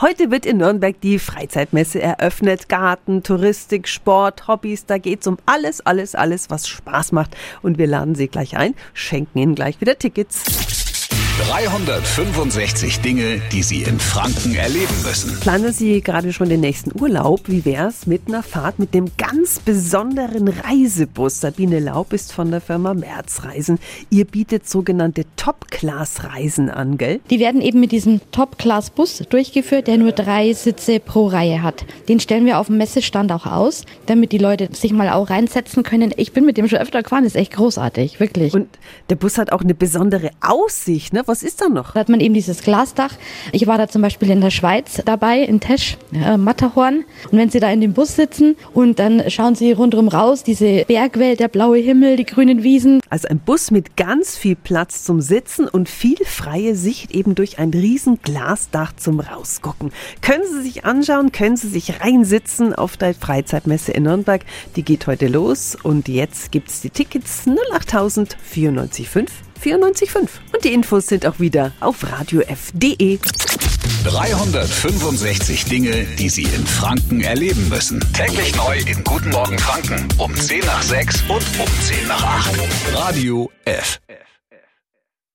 Heute wird in Nürnberg die Freizeitmesse eröffnet. Garten, Touristik, Sport, Hobbys, da geht's um alles, alles, alles, was Spaß macht. Und wir laden Sie gleich ein, schenken Ihnen gleich wieder Tickets. 365 Dinge, die Sie in Franken erleben müssen. Planen Sie gerade schon den nächsten Urlaub? Wie wär's mit einer Fahrt mit dem ganz besonderen Reisebus? Sabine Laub ist von der Firma Märzreisen. Ihr bietet sogenannte Top-Class-Reisen an, gell? Die werden eben mit diesem Top-Class-Bus durchgeführt, der nur drei Sitze pro Reihe hat. Den stellen wir auf dem Messestand auch aus, damit die Leute sich mal auch reinsetzen können. Ich bin mit dem schon öfter gefahren, ist echt großartig, wirklich. Und der Bus hat auch eine besondere Aussicht, ne? Was ist da noch? Da hat man eben dieses Glasdach. Ich war da zum Beispiel in der Schweiz dabei, in Tesch, äh, Matterhorn. Und wenn Sie da in dem Bus sitzen und dann schauen Sie rundherum raus, diese Bergwelt, der blaue Himmel, die grünen Wiesen. Also ein Bus mit ganz viel Platz zum Sitzen und viel freie Sicht eben durch ein riesen Glasdach zum Rausgucken. Können Sie sich anschauen, können Sie sich reinsitzen auf der Freizeitmesse in Nürnberg. Die geht heute los und jetzt gibt es die Tickets 08000 945 94,5. Und die Infos sind auch wieder auf radiof.de. 365 Dinge, die Sie in Franken erleben müssen. Täglich neu in Guten Morgen Franken um 10 nach 6 und um 10 nach 8. Radio F.